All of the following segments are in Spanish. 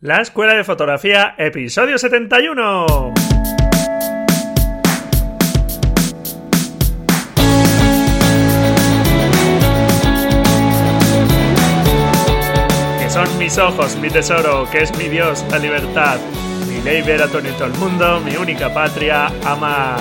La Escuela de Fotografía, episodio 71. Que son mis ojos, mi tesoro, que es mi Dios, la libertad. Mi ley ver a todo el mundo, mi única patria, amar.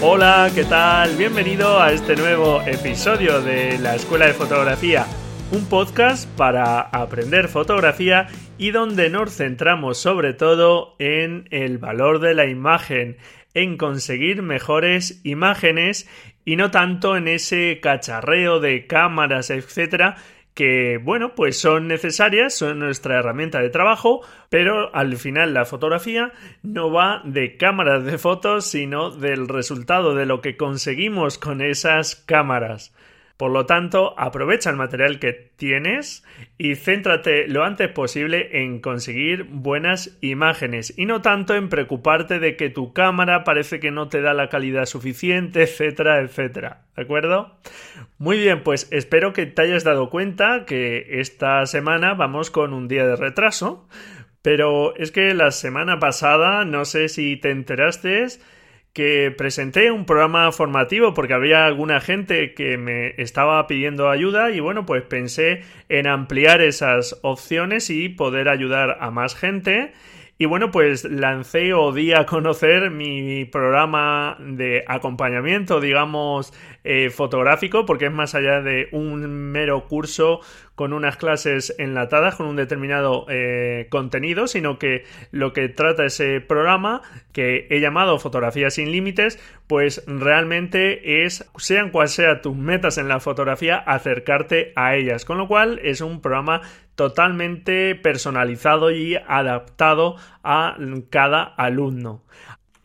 Hola, ¿qué tal? Bienvenido a este nuevo episodio de la Escuela de Fotografía un podcast para aprender fotografía y donde nos centramos sobre todo en el valor de la imagen, en conseguir mejores imágenes y no tanto en ese cacharreo de cámaras, etcétera, que bueno, pues son necesarias, son nuestra herramienta de trabajo, pero al final la fotografía no va de cámaras de fotos, sino del resultado de lo que conseguimos con esas cámaras. Por lo tanto, aprovecha el material que tienes y céntrate lo antes posible en conseguir buenas imágenes y no tanto en preocuparte de que tu cámara parece que no te da la calidad suficiente, etcétera, etcétera. ¿De acuerdo? Muy bien, pues espero que te hayas dado cuenta que esta semana vamos con un día de retraso, pero es que la semana pasada, no sé si te enteraste, que presenté un programa formativo porque había alguna gente que me estaba pidiendo ayuda y bueno, pues pensé en ampliar esas opciones y poder ayudar a más gente. Y bueno, pues lancé o di a conocer mi programa de acompañamiento, digamos, eh, fotográfico, porque es más allá de un mero curso con unas clases enlatadas con un determinado eh, contenido, sino que lo que trata ese programa, que he llamado Fotografía sin Límites, pues realmente es, sean cuales sean tus metas en la fotografía, acercarte a ellas. Con lo cual es un programa totalmente personalizado y adaptado a cada alumno.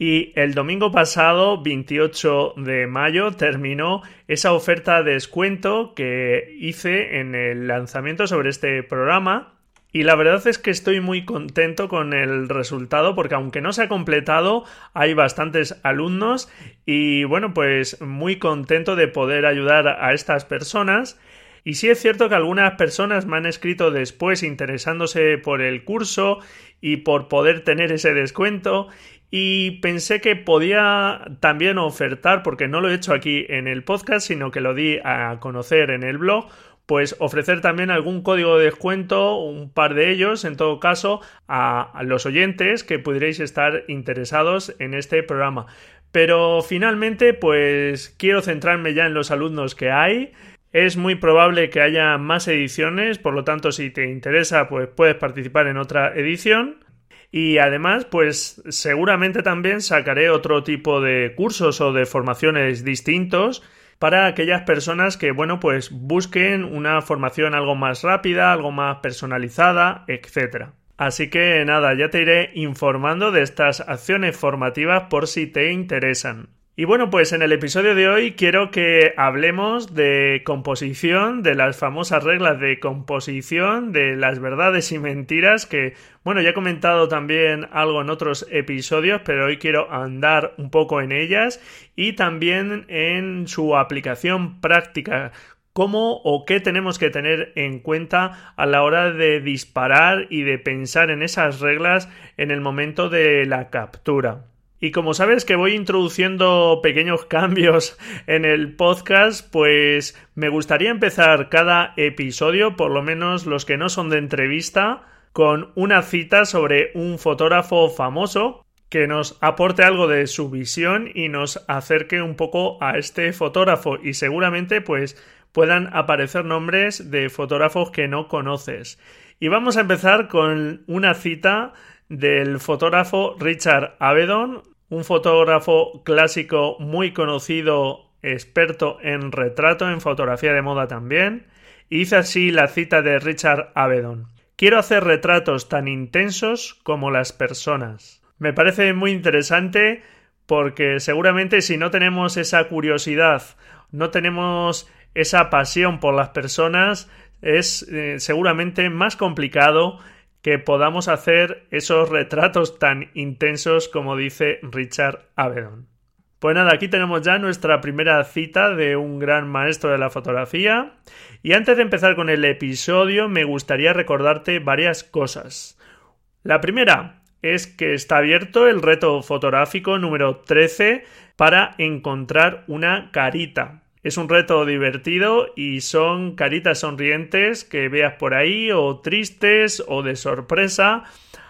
Y el domingo pasado, 28 de mayo, terminó esa oferta de descuento que hice en el lanzamiento sobre este programa. Y la verdad es que estoy muy contento con el resultado porque aunque no se ha completado, hay bastantes alumnos y bueno, pues muy contento de poder ayudar a estas personas y sí es cierto que algunas personas me han escrito después interesándose por el curso y por poder tener ese descuento y pensé que podía también ofertar, porque no lo he hecho aquí en el podcast, sino que lo di a conocer en el blog, pues ofrecer también algún código de descuento, un par de ellos, en todo caso, a, los oyentes que pudierais estar interesados en este programa. Pero finalmente, pues quiero centrarme ya en los alumnos que hay. Es muy probable que haya más ediciones, por lo tanto, si te interesa, pues puedes participar en otra edición. Y además, pues seguramente también sacaré otro tipo de cursos o de formaciones distintos para aquellas personas que, bueno, pues busquen una formación algo más rápida, algo más personalizada, etc. Así que nada, ya te iré informando de estas acciones formativas por si te interesan. Y bueno, pues en el episodio de hoy quiero que hablemos de composición, de las famosas reglas de composición, de las verdades y mentiras que, bueno, ya he comentado también algo en otros episodios, pero hoy quiero andar un poco en ellas y también en su aplicación práctica cómo o qué tenemos que tener en cuenta a la hora de disparar y de pensar en esas reglas en el momento de la captura. Y como sabes que voy introduciendo pequeños cambios en el podcast, pues me gustaría empezar cada episodio, por lo menos los que no son de entrevista, con una cita sobre un fotógrafo famoso que nos aporte algo de su visión y nos acerque un poco a este fotógrafo y seguramente pues puedan aparecer nombres de fotógrafos que no conoces. Y vamos a empezar con una cita del fotógrafo Richard Avedon, un fotógrafo clásico muy conocido, experto en retrato, en fotografía de moda también, dice así la cita de Richard Avedon. Quiero hacer retratos tan intensos como las personas. Me parece muy interesante porque seguramente si no tenemos esa curiosidad, no tenemos esa pasión por las personas, es eh, seguramente más complicado que podamos hacer esos retratos tan intensos como dice Richard Avedon. Pues nada, aquí tenemos ya nuestra primera cita de un gran maestro de la fotografía. Y antes de empezar con el episodio, me gustaría recordarte varias cosas. La primera es que está abierto el reto fotográfico número 13 para encontrar una carita. Es un reto divertido y son caritas sonrientes que veas por ahí o tristes o de sorpresa.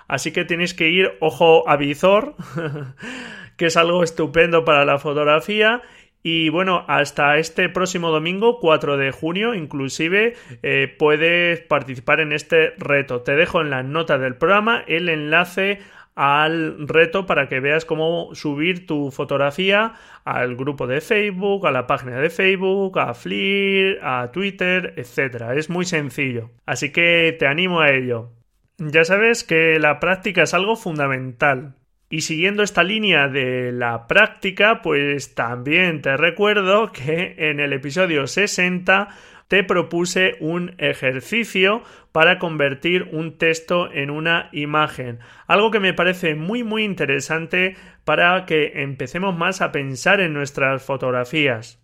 Así que tienes que ir ojo a visor, que es algo estupendo para la fotografía y bueno, hasta este próximo domingo, 4 de junio, inclusive eh, puedes participar en este reto. Te dejo en la nota del programa el enlace al reto para que veas cómo subir tu fotografía al grupo de Facebook, a la página de Facebook, a Flickr, a Twitter, etc. Es muy sencillo. Así que te animo a ello. Ya sabes que la práctica es algo fundamental. Y siguiendo esta línea de la práctica, pues también te recuerdo que en el episodio 60 te propuse un ejercicio para convertir un texto en una imagen. Algo que me parece muy muy interesante para que empecemos más a pensar en nuestras fotografías.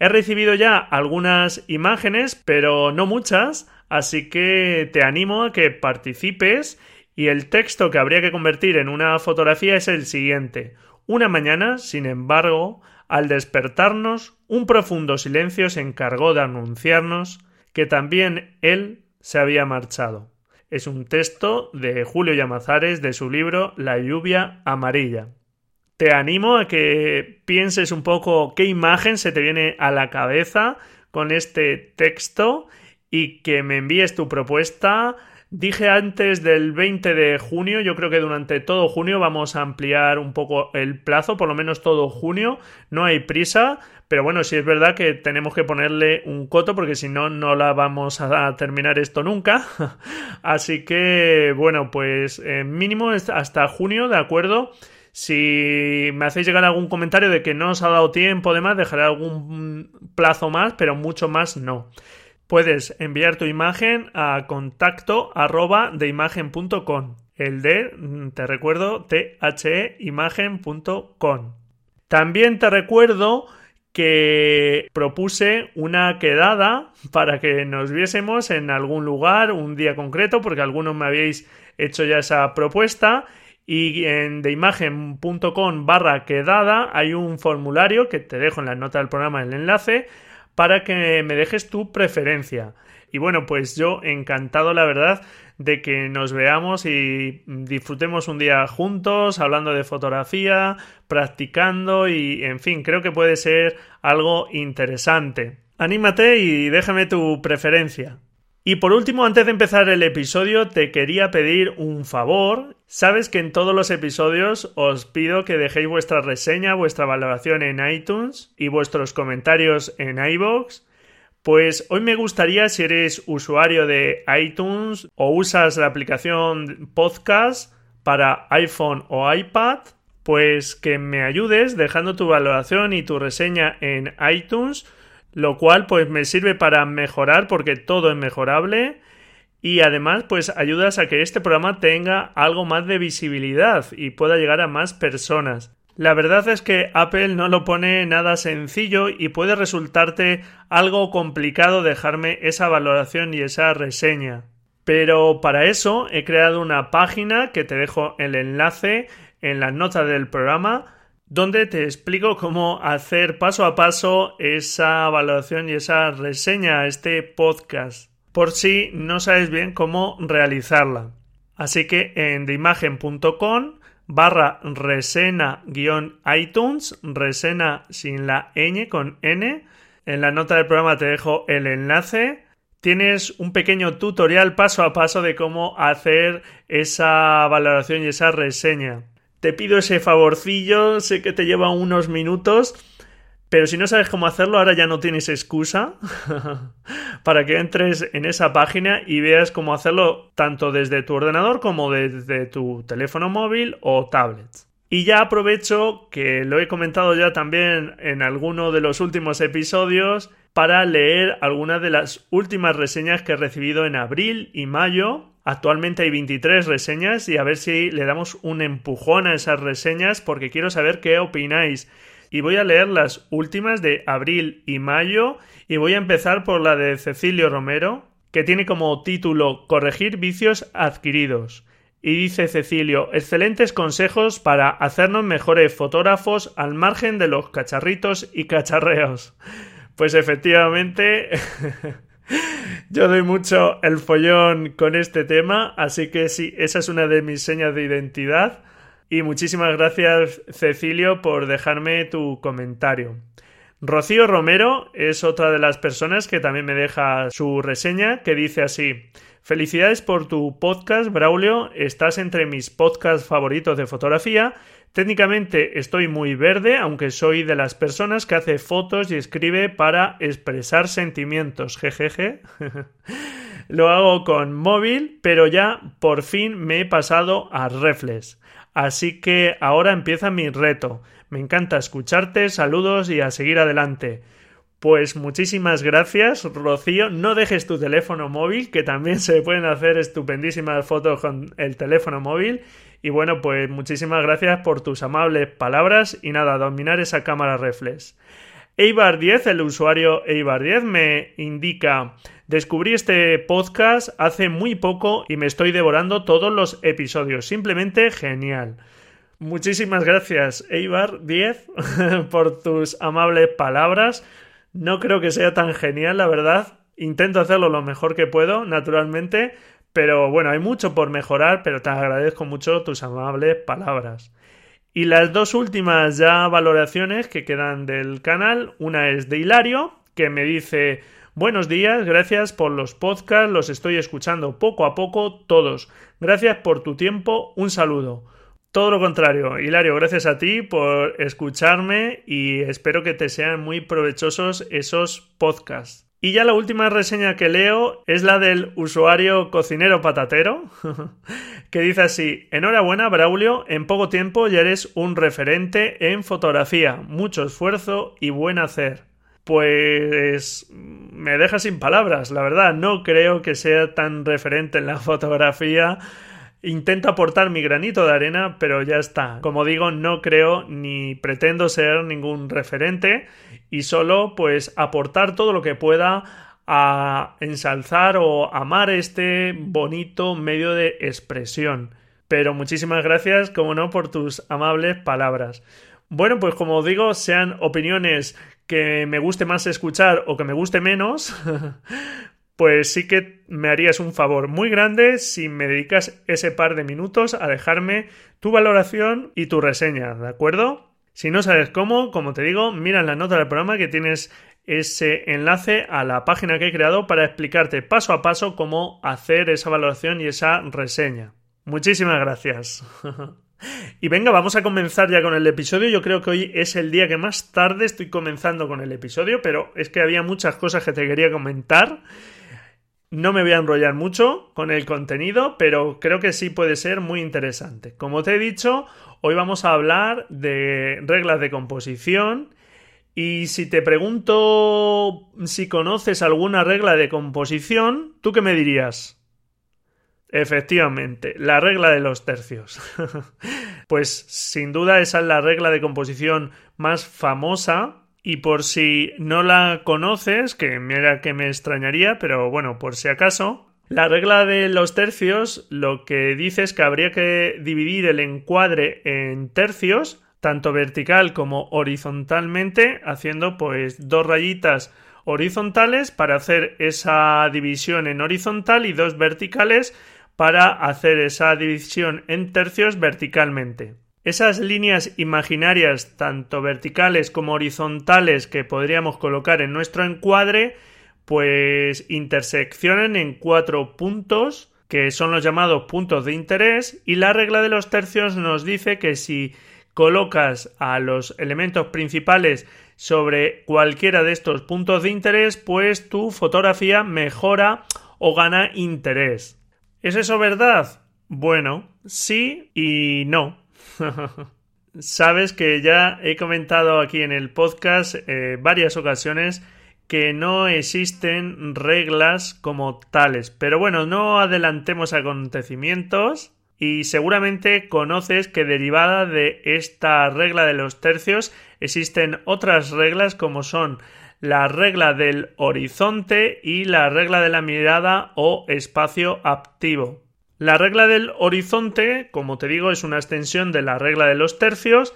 He recibido ya algunas imágenes, pero no muchas, así que te animo a que participes y el texto que habría que convertir en una fotografía es el siguiente. Una mañana, sin embargo, al despertarnos, un profundo silencio se encargó de anunciarnos que también él se había marchado. Es un texto de Julio Llamazares de su libro La lluvia amarilla. Te animo a que pienses un poco qué imagen se te viene a la cabeza con este texto y que me envíes tu propuesta Dije antes del 20 de junio, yo creo que durante todo junio vamos a ampliar un poco el plazo, por lo menos todo junio, no hay prisa, pero bueno, sí es verdad que tenemos que ponerle un coto porque si no, no la vamos a terminar esto nunca. Así que, bueno, pues eh, mínimo hasta junio, ¿de acuerdo? Si me hacéis llegar algún comentario de que no os ha dado tiempo, demás, dejaré algún plazo más, pero mucho más no. Puedes enviar tu imagen a contacto arroba de imagen.com. El de, mm, te recuerdo, theimagen.com. También te recuerdo que propuse una quedada para que nos viésemos en algún lugar, un día concreto, porque algunos me habéis hecho ya esa propuesta. Y en deimagen.com barra quedada hay un formulario que te dejo en la nota del programa el enlace para que me dejes tu preferencia. Y bueno, pues yo encantado, la verdad, de que nos veamos y disfrutemos un día juntos, hablando de fotografía, practicando y, en fin, creo que puede ser algo interesante. Anímate y déjame tu preferencia. Y por último, antes de empezar el episodio, te quería pedir un favor. Sabes que en todos los episodios os pido que dejéis vuestra reseña, vuestra valoración en iTunes y vuestros comentarios en iBox. Pues hoy me gustaría, si eres usuario de iTunes o usas la aplicación podcast para iPhone o iPad, pues que me ayudes dejando tu valoración y tu reseña en iTunes lo cual pues me sirve para mejorar porque todo es mejorable y además pues ayudas a que este programa tenga algo más de visibilidad y pueda llegar a más personas. La verdad es que Apple no lo pone nada sencillo y puede resultarte algo complicado dejarme esa valoración y esa reseña. Pero para eso he creado una página que te dejo el enlace en la nota del programa donde te explico cómo hacer paso a paso esa valoración y esa reseña a este podcast, por si no sabes bien cómo realizarla. Así que en deimagen.com barra resena-iTunes, resena sin la ñ con n. En la nota del programa te dejo el enlace. Tienes un pequeño tutorial paso a paso de cómo hacer esa valoración y esa reseña te pido ese favorcillo, sé que te lleva unos minutos, pero si no sabes cómo hacerlo, ahora ya no tienes excusa para que entres en esa página y veas cómo hacerlo tanto desde tu ordenador como desde tu teléfono móvil o tablet. Y ya aprovecho que lo he comentado ya también en alguno de los últimos episodios para leer algunas de las últimas reseñas que he recibido en abril y mayo Actualmente hay 23 reseñas y a ver si le damos un empujón a esas reseñas porque quiero saber qué opináis. Y voy a leer las últimas de abril y mayo y voy a empezar por la de Cecilio Romero, que tiene como título Corregir vicios adquiridos. Y dice Cecilio, excelentes consejos para hacernos mejores fotógrafos al margen de los cacharritos y cacharreos. Pues efectivamente, yo doy mucho el follón con este tema, así que sí, esa es una de mis señas de identidad. Y muchísimas gracias, Cecilio, por dejarme tu comentario. Rocío Romero es otra de las personas que también me deja su reseña que dice así Felicidades por tu podcast, Braulio. Estás entre mis podcasts favoritos de fotografía. Técnicamente estoy muy verde, aunque soy de las personas que hace fotos y escribe para expresar sentimientos. Jejeje. Lo hago con móvil, pero ya por fin me he pasado a Reflex. Así que ahora empieza mi reto. Me encanta escucharte, saludos y a seguir adelante. Pues muchísimas gracias, Rocío. No dejes tu teléfono móvil, que también se pueden hacer estupendísimas fotos con el teléfono móvil. Y bueno, pues muchísimas gracias por tus amables palabras y nada, dominar esa cámara reflex. Eibar 10, el usuario Eibar 10 me indica Descubrí este podcast hace muy poco y me estoy devorando todos los episodios. Simplemente genial. Muchísimas gracias, Eibar 10, por tus amables palabras. No creo que sea tan genial, la verdad. Intento hacerlo lo mejor que puedo, naturalmente, pero bueno, hay mucho por mejorar, pero te agradezco mucho tus amables palabras. Y las dos últimas ya valoraciones que quedan del canal, una es de Hilario, que me dice Buenos días, gracias por los podcasts, los estoy escuchando poco a poco todos. Gracias por tu tiempo, un saludo. Todo lo contrario, Hilario, gracias a ti por escucharme y espero que te sean muy provechosos esos podcasts. Y ya la última reseña que leo es la del usuario cocinero patatero, que dice así, enhorabuena Braulio, en poco tiempo ya eres un referente en fotografía, mucho esfuerzo y buen hacer. Pues me deja sin palabras, la verdad, no creo que sea tan referente en la fotografía Intento aportar mi granito de arena, pero ya está. Como digo, no creo ni pretendo ser ningún referente y solo pues aportar todo lo que pueda a ensalzar o amar este bonito medio de expresión. Pero muchísimas gracias, como no, por tus amables palabras. Bueno, pues como digo, sean opiniones que me guste más escuchar o que me guste menos, pues sí que me harías un favor muy grande si me dedicas ese par de minutos a dejarme tu valoración y tu reseña, ¿de acuerdo? Si no sabes cómo, como te digo, mira en la nota del programa que tienes ese enlace a la página que he creado para explicarte paso a paso cómo hacer esa valoración y esa reseña. Muchísimas gracias. y venga, vamos a comenzar ya con el episodio. Yo creo que hoy es el día que más tarde estoy comenzando con el episodio, pero es que había muchas cosas que te quería comentar no me voy a enrollar mucho con el contenido, pero creo que sí puede ser muy interesante. Como te he dicho, hoy vamos a hablar de reglas de composición y si te pregunto si conoces alguna regla de composición, ¿tú qué me dirías? Efectivamente, la regla de los tercios. pues sin duda esa es la regla de composición más famosa y por si no la conoces, que mira que me extrañaría, pero bueno, por si acaso, la regla de los tercios lo que dice es que habría que dividir el encuadre en tercios, tanto vertical como horizontalmente, haciendo pues dos rayitas horizontales para hacer esa división en horizontal y dos verticales para hacer esa división en tercios verticalmente. Esas líneas imaginarias, tanto verticales como horizontales, que podríamos colocar en nuestro encuadre, pues interseccionan en cuatro puntos, que son los llamados puntos de interés, y la regla de los tercios nos dice que si colocas a los elementos principales sobre cualquiera de estos puntos de interés, pues tu fotografía mejora o gana interés. ¿Es eso verdad? Bueno, sí y no. Sabes que ya he comentado aquí en el podcast eh, varias ocasiones que no existen reglas como tales. Pero bueno, no adelantemos acontecimientos y seguramente conoces que derivada de esta regla de los tercios existen otras reglas como son la regla del horizonte y la regla de la mirada o espacio activo. La regla del horizonte, como te digo, es una extensión de la regla de los tercios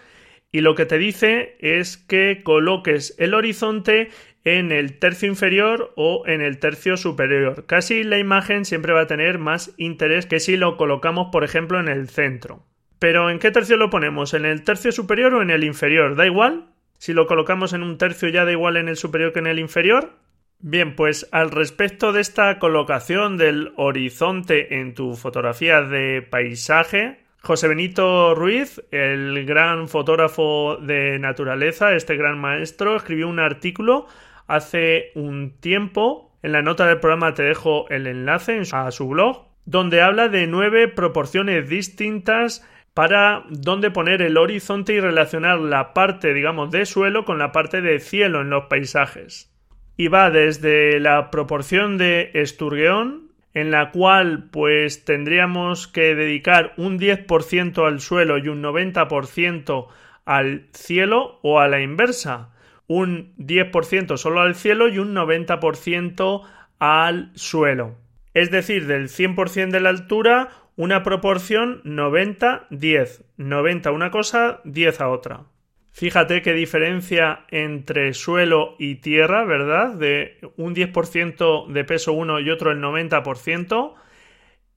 y lo que te dice es que coloques el horizonte en el tercio inferior o en el tercio superior. Casi la imagen siempre va a tener más interés que si lo colocamos, por ejemplo, en el centro. Pero ¿en qué tercio lo ponemos? ¿En el tercio superior o en el inferior? ¿Da igual? Si lo colocamos en un tercio ya da igual en el superior que en el inferior. Bien, pues al respecto de esta colocación del horizonte en tu fotografía de paisaje, José Benito Ruiz, el gran fotógrafo de naturaleza, este gran maestro, escribió un artículo hace un tiempo. En la nota del programa te dejo el enlace a su blog, donde habla de nueve proporciones distintas para dónde poner el horizonte y relacionar la parte, digamos, de suelo con la parte de cielo en los paisajes y va desde la proporción de Esturgeón, en la cual pues tendríamos que dedicar un 10% al suelo y un 90% al cielo o a la inversa, un 10% solo al cielo y un 90% al suelo. Es decir, del 100% de la altura, una proporción 90-10. 90 una cosa, 10 a otra. Fíjate qué diferencia entre suelo y tierra, ¿verdad? De un 10% de peso uno y otro el 90%.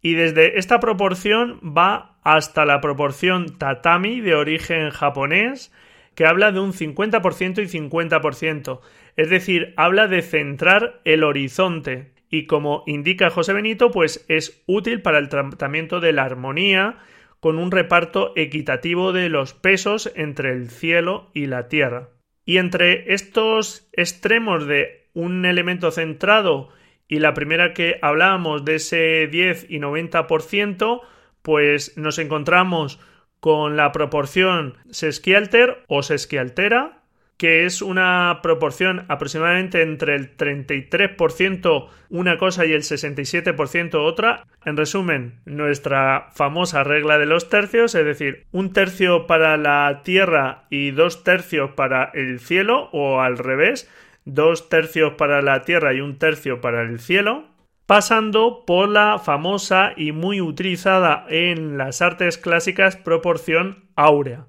Y desde esta proporción va hasta la proporción tatami de origen japonés, que habla de un 50% y 50%. Es decir, habla de centrar el horizonte. Y como indica José Benito, pues es útil para el tratamiento de la armonía, con un reparto equitativo de los pesos entre el cielo y la tierra. Y entre estos extremos de un elemento centrado y la primera que hablábamos de ese 10 y 90%, pues nos encontramos con la proporción sesquialter o sesquialtera, que es una proporción aproximadamente entre el 33% una cosa y el 67% otra. En resumen, nuestra famosa regla de los tercios, es decir, un tercio para la Tierra y dos tercios para el cielo, o al revés, dos tercios para la Tierra y un tercio para el cielo, pasando por la famosa y muy utilizada en las artes clásicas proporción áurea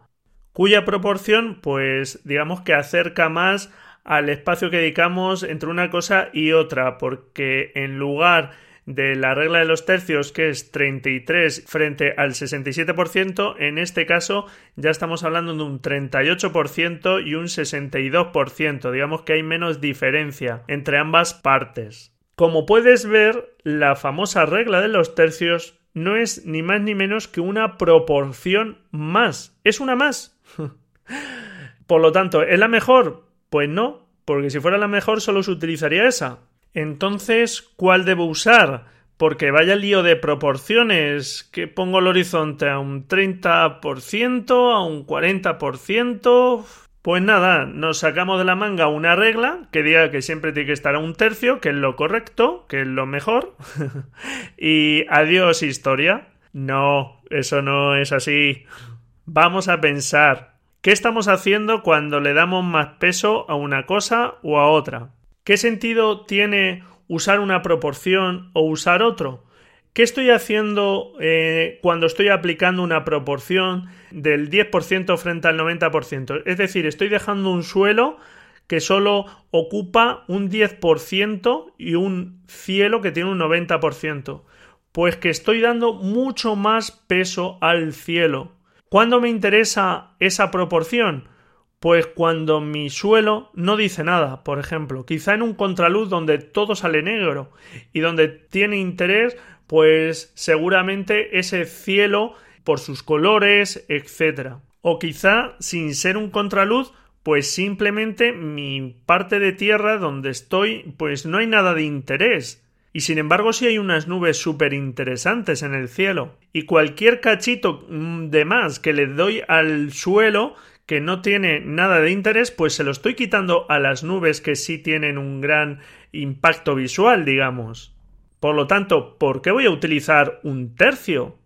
cuya proporción, pues digamos que acerca más al espacio que dedicamos entre una cosa y otra, porque en lugar de la regla de los tercios, que es 33 frente al 67%, en este caso ya estamos hablando de un 38% y un 62%, digamos que hay menos diferencia entre ambas partes. Como puedes ver, la famosa regla de los tercios no es ni más ni menos que una proporción más, es una más, Por lo tanto, ¿es la mejor? Pues no, porque si fuera la mejor solo se utilizaría esa. Entonces, ¿cuál debo usar? Porque vaya lío de proporciones, que pongo el horizonte a un 30%, a un 40%. Pues nada, nos sacamos de la manga una regla que diga que siempre tiene que estar a un tercio, que es lo correcto, que es lo mejor. y adiós historia. No, eso no es así. Vamos a pensar, ¿qué estamos haciendo cuando le damos más peso a una cosa o a otra? ¿Qué sentido tiene usar una proporción o usar otro? ¿Qué estoy haciendo eh, cuando estoy aplicando una proporción del 10% frente al 90%? Es decir, estoy dejando un suelo que solo ocupa un 10% y un cielo que tiene un 90%. Pues que estoy dando mucho más peso al cielo. ¿Cuándo me interesa esa proporción? Pues cuando mi suelo no dice nada, por ejemplo, quizá en un contraluz donde todo sale negro y donde tiene interés, pues seguramente ese cielo por sus colores, etc. O quizá sin ser un contraluz, pues simplemente mi parte de tierra donde estoy, pues no hay nada de interés. Y sin embargo sí hay unas nubes súper interesantes en el cielo. Y cualquier cachito mm, de más que le doy al suelo que no tiene nada de interés, pues se lo estoy quitando a las nubes que sí tienen un gran impacto visual, digamos. Por lo tanto, ¿por qué voy a utilizar un tercio?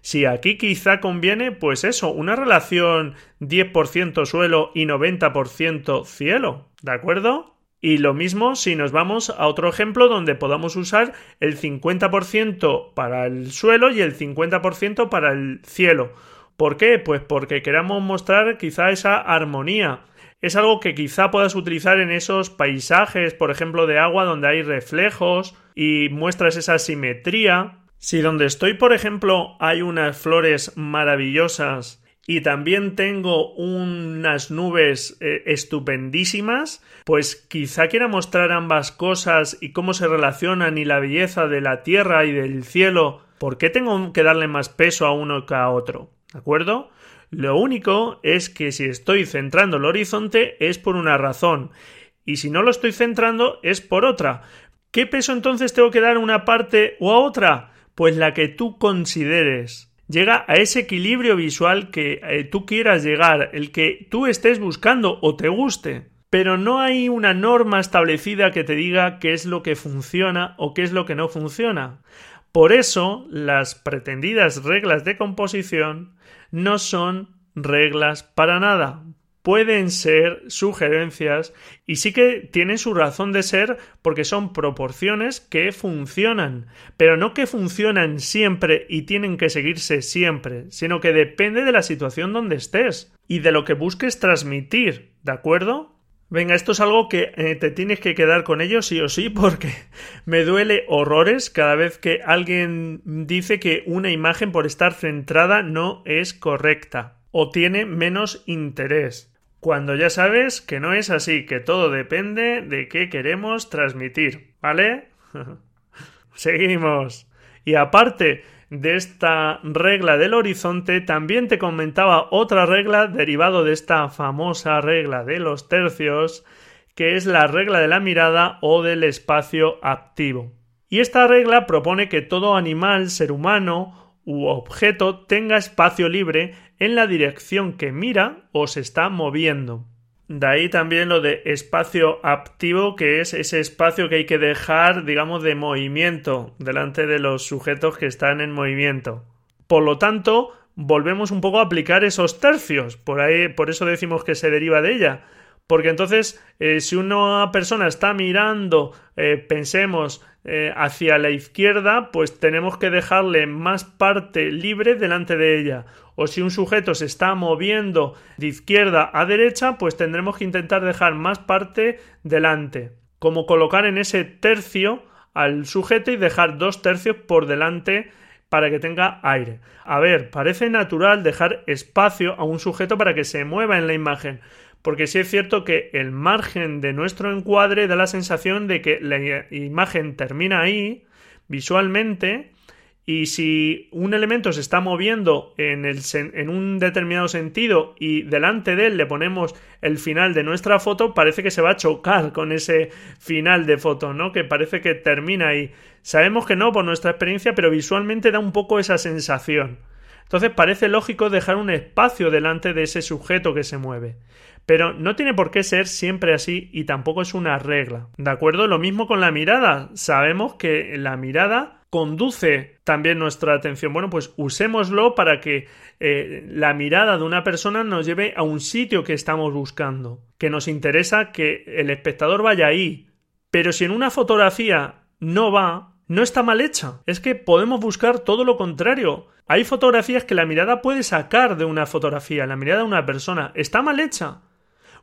Si aquí quizá conviene, pues eso, una relación 10% suelo y 90% cielo, ¿de acuerdo? Y lo mismo si nos vamos a otro ejemplo donde podamos usar el 50% para el suelo y el 50% para el cielo. ¿Por qué? Pues porque queramos mostrar quizá esa armonía. Es algo que quizá puedas utilizar en esos paisajes, por ejemplo, de agua donde hay reflejos y muestras esa simetría. Si donde estoy, por ejemplo, hay unas flores maravillosas y también tengo unas nubes eh, estupendísimas, pues quizá quiera mostrar ambas cosas y cómo se relacionan y la belleza de la tierra y del cielo. ¿Por qué tengo que darle más peso a uno que a otro? ¿De acuerdo? Lo único es que si estoy centrando el horizonte es por una razón y si no lo estoy centrando es por otra. ¿Qué peso entonces tengo que dar a una parte o a otra? Pues la que tú consideres llega a ese equilibrio visual que eh, tú quieras llegar, el que tú estés buscando o te guste. Pero no hay una norma establecida que te diga qué es lo que funciona o qué es lo que no funciona. Por eso, las pretendidas reglas de composición no son reglas para nada, pueden ser sugerencias y sí que tienen su razón de ser porque son proporciones que funcionan, pero no que funcionan siempre y tienen que seguirse siempre, sino que depende de la situación donde estés y de lo que busques transmitir, ¿de acuerdo? Venga, esto es algo que eh, te tienes que quedar con ello sí o sí porque me duele horrores cada vez que alguien dice que una imagen por estar centrada no es correcta o tiene menos interés cuando ya sabes que no es así, que todo depende de qué queremos transmitir, ¿vale? Seguimos. Y aparte de esta regla del horizonte, también te comentaba otra regla derivado de esta famosa regla de los tercios, que es la regla de la mirada o del espacio activo. Y esta regla propone que todo animal, ser humano u objeto tenga espacio libre en la dirección que mira o se está moviendo. De ahí también lo de espacio activo, que es ese espacio que hay que dejar, digamos, de movimiento delante de los sujetos que están en movimiento. Por lo tanto, volvemos un poco a aplicar esos tercios. Por ahí, por eso decimos que se deriva de ella. Porque entonces, eh, si una persona está mirando, eh, pensemos, eh, hacia la izquierda, pues tenemos que dejarle más parte libre delante de ella. O si un sujeto se está moviendo de izquierda a derecha, pues tendremos que intentar dejar más parte delante. Como colocar en ese tercio al sujeto y dejar dos tercios por delante para que tenga aire. A ver, parece natural dejar espacio a un sujeto para que se mueva en la imagen, porque sí es cierto que el margen de nuestro encuadre da la sensación de que la imagen termina ahí visualmente y si un elemento se está moviendo en, en, un determinado sentido y delante de él le ponemos el final de nuestra foto, parece que se va a chocar con ese final de foto, ¿no? Que parece que termina ahí. Sabemos que no por nuestra experiencia, pero visualmente da un poco esa sensación. Entonces parece lógico dejar un espacio delante de ese sujeto que se mueve. Pero no tiene por qué ser siempre así y tampoco es una regla. ¿De acuerdo? Lo mismo con la mirada. Sabemos que la mirada conduce también nuestra atención. Bueno, pues usémoslo para que eh, la mirada de una persona nos lleve a un sitio que estamos buscando, que nos interesa que el espectador vaya ahí. Pero si en una fotografía no va, no está mal hecha. Es que podemos buscar todo lo contrario. Hay fotografías que la mirada puede sacar de una fotografía, la mirada de una persona. ¿Está mal hecha?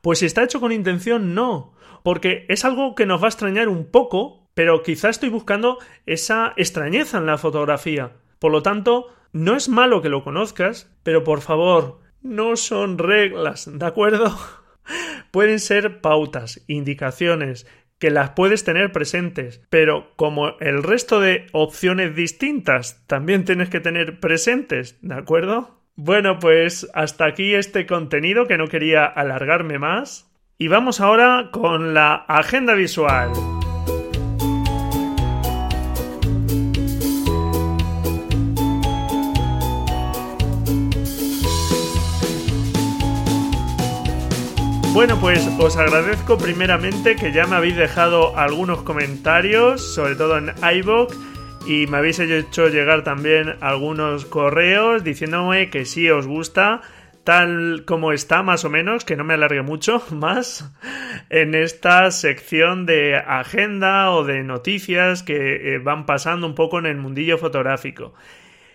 Pues si está hecho con intención, no. Porque es algo que nos va a extrañar un poco, pero quizá estoy buscando esa extrañeza en la fotografía. Por lo tanto, no es malo que lo conozcas, pero por favor, no son reglas, ¿de acuerdo? Pueden ser pautas, indicaciones, que las puedes tener presentes, pero como el resto de opciones distintas también tienes que tener presentes, ¿de acuerdo? Bueno, pues hasta aquí este contenido que no quería alargarme más. Y vamos ahora con la agenda visual. Bueno, pues os agradezco primeramente que ya me habéis dejado algunos comentarios, sobre todo en iVoox, y me habéis hecho llegar también algunos correos diciéndome que si os gusta tal como está, más o menos, que no me alargue mucho más, en esta sección de agenda o de noticias que eh, van pasando un poco en el mundillo fotográfico.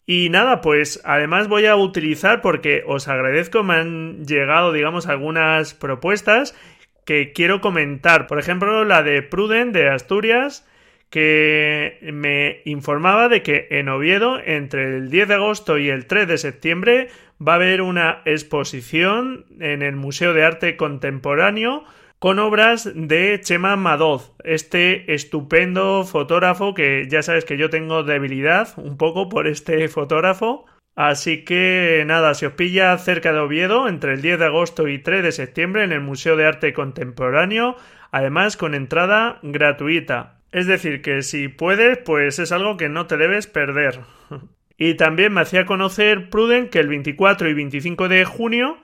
Y nada, pues además voy a utilizar porque os agradezco, me han llegado, digamos, algunas propuestas que quiero comentar. Por ejemplo, la de Pruden de Asturias, que me informaba de que en Oviedo, entre el 10 de agosto y el 3 de septiembre, va a haber una exposición en el Museo de Arte Contemporáneo con obras de Chema Madoz, este estupendo fotógrafo que ya sabes que yo tengo debilidad un poco por este fotógrafo. Así que nada, si os pilla cerca de Oviedo, entre el 10 de agosto y 3 de septiembre en el Museo de Arte Contemporáneo, además con entrada gratuita. Es decir, que si puedes, pues es algo que no te debes perder. y también me hacía conocer Pruden que el 24 y 25 de junio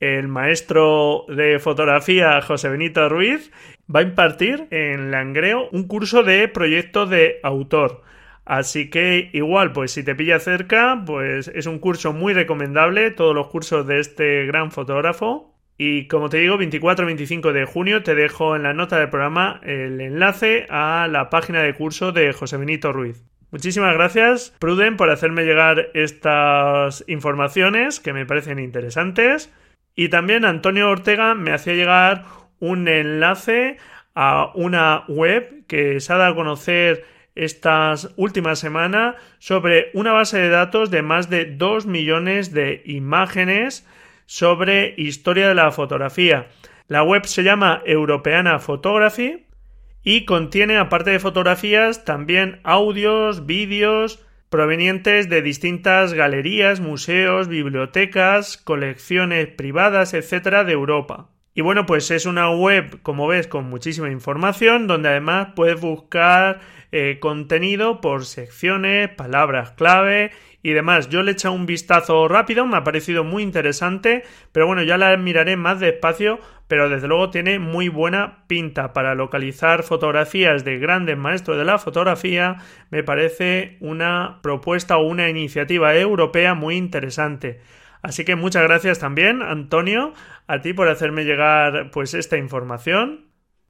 el maestro de fotografía José Benito Ruiz va a impartir en Langreo un curso de proyecto de autor. Así que igual, pues si te pilla cerca, pues es un curso muy recomendable, todos los cursos de este gran fotógrafo. Y como te digo, 24-25 de junio te dejo en la nota del programa el enlace a la página de curso de José Benito Ruiz. Muchísimas gracias, Pruden, por hacerme llegar estas informaciones que me parecen interesantes. Y también Antonio Ortega me hacía llegar un enlace a una web que se ha dado a conocer estas últimas semanas sobre una base de datos de más de 2 millones de imágenes sobre historia de la fotografía. La web se llama Europeana Photography y contiene, aparte de fotografías, también audios, vídeos, provenientes de distintas galerías, museos, bibliotecas, colecciones privadas, etcétera, de Europa. Y bueno, pues es una web, como ves, con muchísima información, donde además puedes buscar eh, contenido por secciones, palabras clave y demás. Yo le he echado un vistazo rápido, me ha parecido muy interesante, pero bueno, ya la miraré más despacio, pero desde luego tiene muy buena pinta para localizar fotografías de grandes maestros de la fotografía. Me parece una propuesta o una iniciativa europea muy interesante. Así que muchas gracias también, Antonio, a ti por hacerme llegar pues esta información.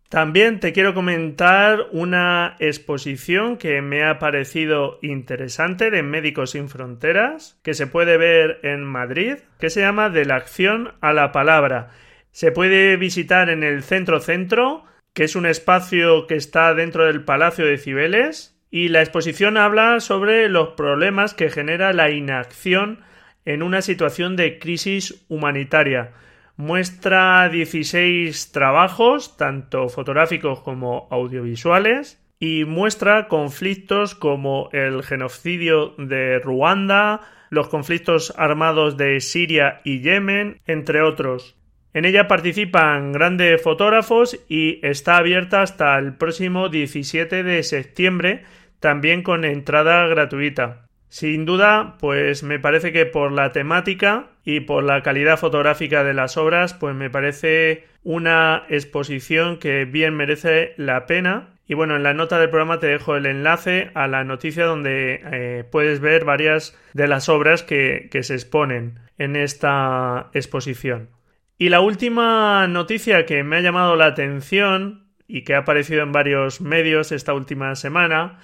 También te quiero comentar una exposición que me ha parecido interesante de Médicos Sin Fronteras, que se puede ver en Madrid, que se llama De la acción a la palabra. Se puede visitar en el Centro Centro, que es un espacio que está dentro del Palacio de Cibeles, y la exposición habla sobre los problemas que genera la inacción en una situación de crisis humanitaria. Muestra 16 trabajos, tanto fotográficos como audiovisuales, y muestra conflictos como el genocidio de Ruanda, los conflictos armados de Siria y Yemen, entre otros. En ella participan grandes fotógrafos y está abierta hasta el próximo 17 de septiembre, también con entrada gratuita. Sin duda, pues me parece que por la temática y por la calidad fotográfica de las obras, pues me parece una exposición que bien merece la pena. Y bueno, en la nota del programa te dejo el enlace a la noticia donde eh, puedes ver varias de las obras que, que se exponen en esta exposición. Y la última noticia que me ha llamado la atención y que ha aparecido en varios medios esta última semana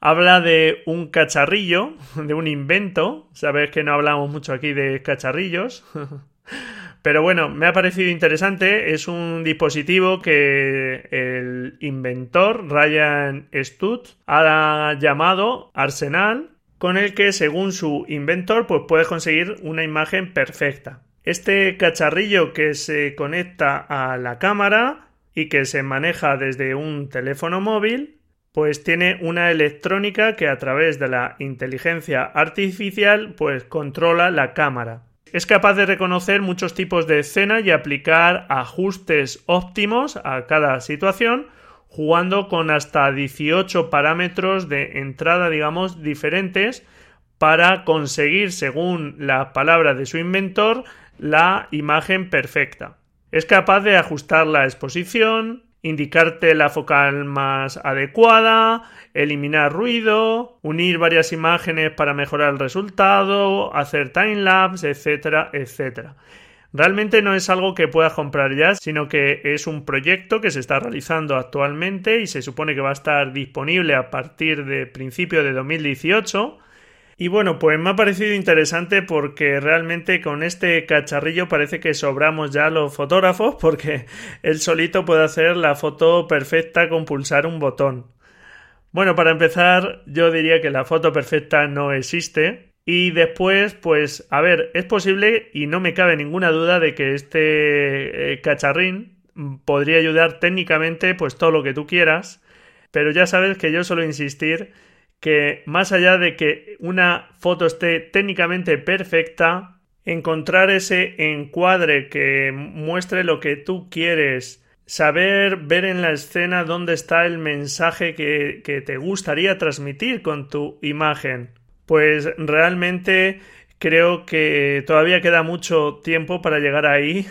habla de un cacharrillo, de un invento. Sabes que no hablamos mucho aquí de cacharrillos. Pero bueno, me ha parecido interesante. Es un dispositivo que el inventor Ryan Stutt ha llamado Arsenal, con el que, según su inventor, pues puedes conseguir una imagen perfecta. Este cacharrillo que se conecta a la cámara y que se maneja desde un teléfono móvil pues tiene una electrónica que a través de la inteligencia artificial pues controla la cámara. Es capaz de reconocer muchos tipos de escena y aplicar ajustes óptimos a cada situación, jugando con hasta 18 parámetros de entrada, digamos, diferentes para conseguir, según las palabras de su inventor, la imagen perfecta. Es capaz de ajustar la exposición, indicarte la focal más adecuada, eliminar ruido, unir varias imágenes para mejorar el resultado, hacer timelapse, etcétera, etcétera. Realmente no es algo que puedas comprar ya, sino que es un proyecto que se está realizando actualmente y se supone que va a estar disponible a partir de principio de 2018. Y bueno, pues me ha parecido interesante porque realmente con este cacharrillo parece que sobramos ya los fotógrafos porque él solito puede hacer la foto perfecta con pulsar un botón. Bueno, para empezar, yo diría que la foto perfecta no existe, y después, pues, a ver, es posible y no me cabe ninguna duda de que este eh, cacharrín podría ayudar técnicamente, pues todo lo que tú quieras, pero ya sabes que yo suelo insistir que más allá de que una foto esté técnicamente perfecta, encontrar ese encuadre que muestre lo que tú quieres, saber ver en la escena dónde está el mensaje que, que te gustaría transmitir con tu imagen pues realmente creo que todavía queda mucho tiempo para llegar ahí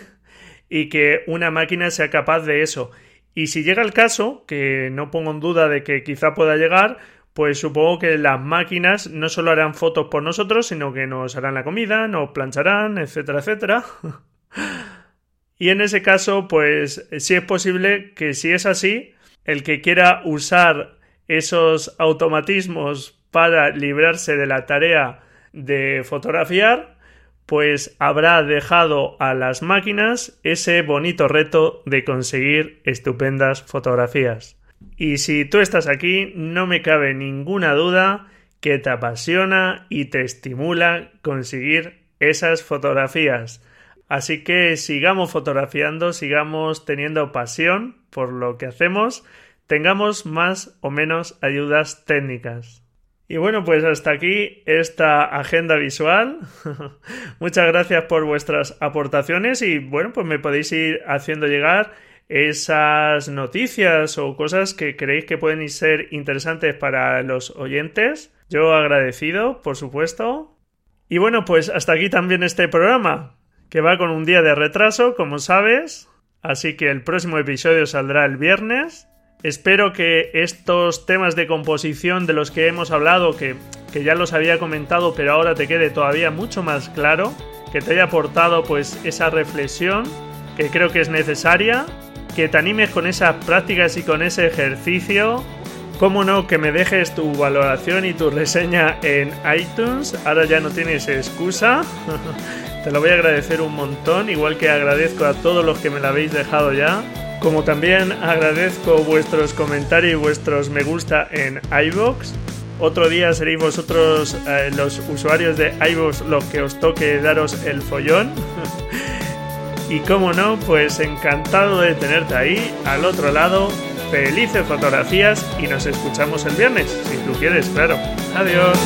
y que una máquina sea capaz de eso. Y si llega el caso, que no pongo en duda de que quizá pueda llegar, pues supongo que las máquinas no solo harán fotos por nosotros, sino que nos harán la comida, nos plancharán, etcétera, etcétera. y en ese caso, pues sí es posible que si es así, el que quiera usar esos automatismos para librarse de la tarea de fotografiar, pues habrá dejado a las máquinas ese bonito reto de conseguir estupendas fotografías. Y si tú estás aquí, no me cabe ninguna duda que te apasiona y te estimula conseguir esas fotografías. Así que sigamos fotografiando, sigamos teniendo pasión por lo que hacemos, tengamos más o menos ayudas técnicas. Y bueno, pues hasta aquí esta agenda visual. Muchas gracias por vuestras aportaciones y bueno, pues me podéis ir haciendo llegar esas noticias o cosas que creéis que pueden ser interesantes para los oyentes. Yo agradecido, por supuesto. Y bueno, pues hasta aquí también este programa, que va con un día de retraso, como sabes. Así que el próximo episodio saldrá el viernes. Espero que estos temas de composición de los que hemos hablado, que, ya los había comentado, pero ahora te quede todavía mucho más claro, que te haya aportado pues esa reflexión que creo que es necesaria, que te animes con esas prácticas y con ese ejercicio. Cómo no, que me dejes tu valoración y tu reseña en iTunes. Ahora ya no tienes excusa. te lo voy a agradecer un montón, igual que agradezco a todos los que me lo habéis dejado ya. Como también agradezco vuestros comentarios y vuestros me gusta en iVoox. Otro día seréis vosotros eh, los usuarios de iVoox los que os toque daros el follón. y como no, pues encantado de tenerte ahí, al otro lado. Felices fotografías y nos escuchamos el viernes, si tú quieres, claro. Adiós.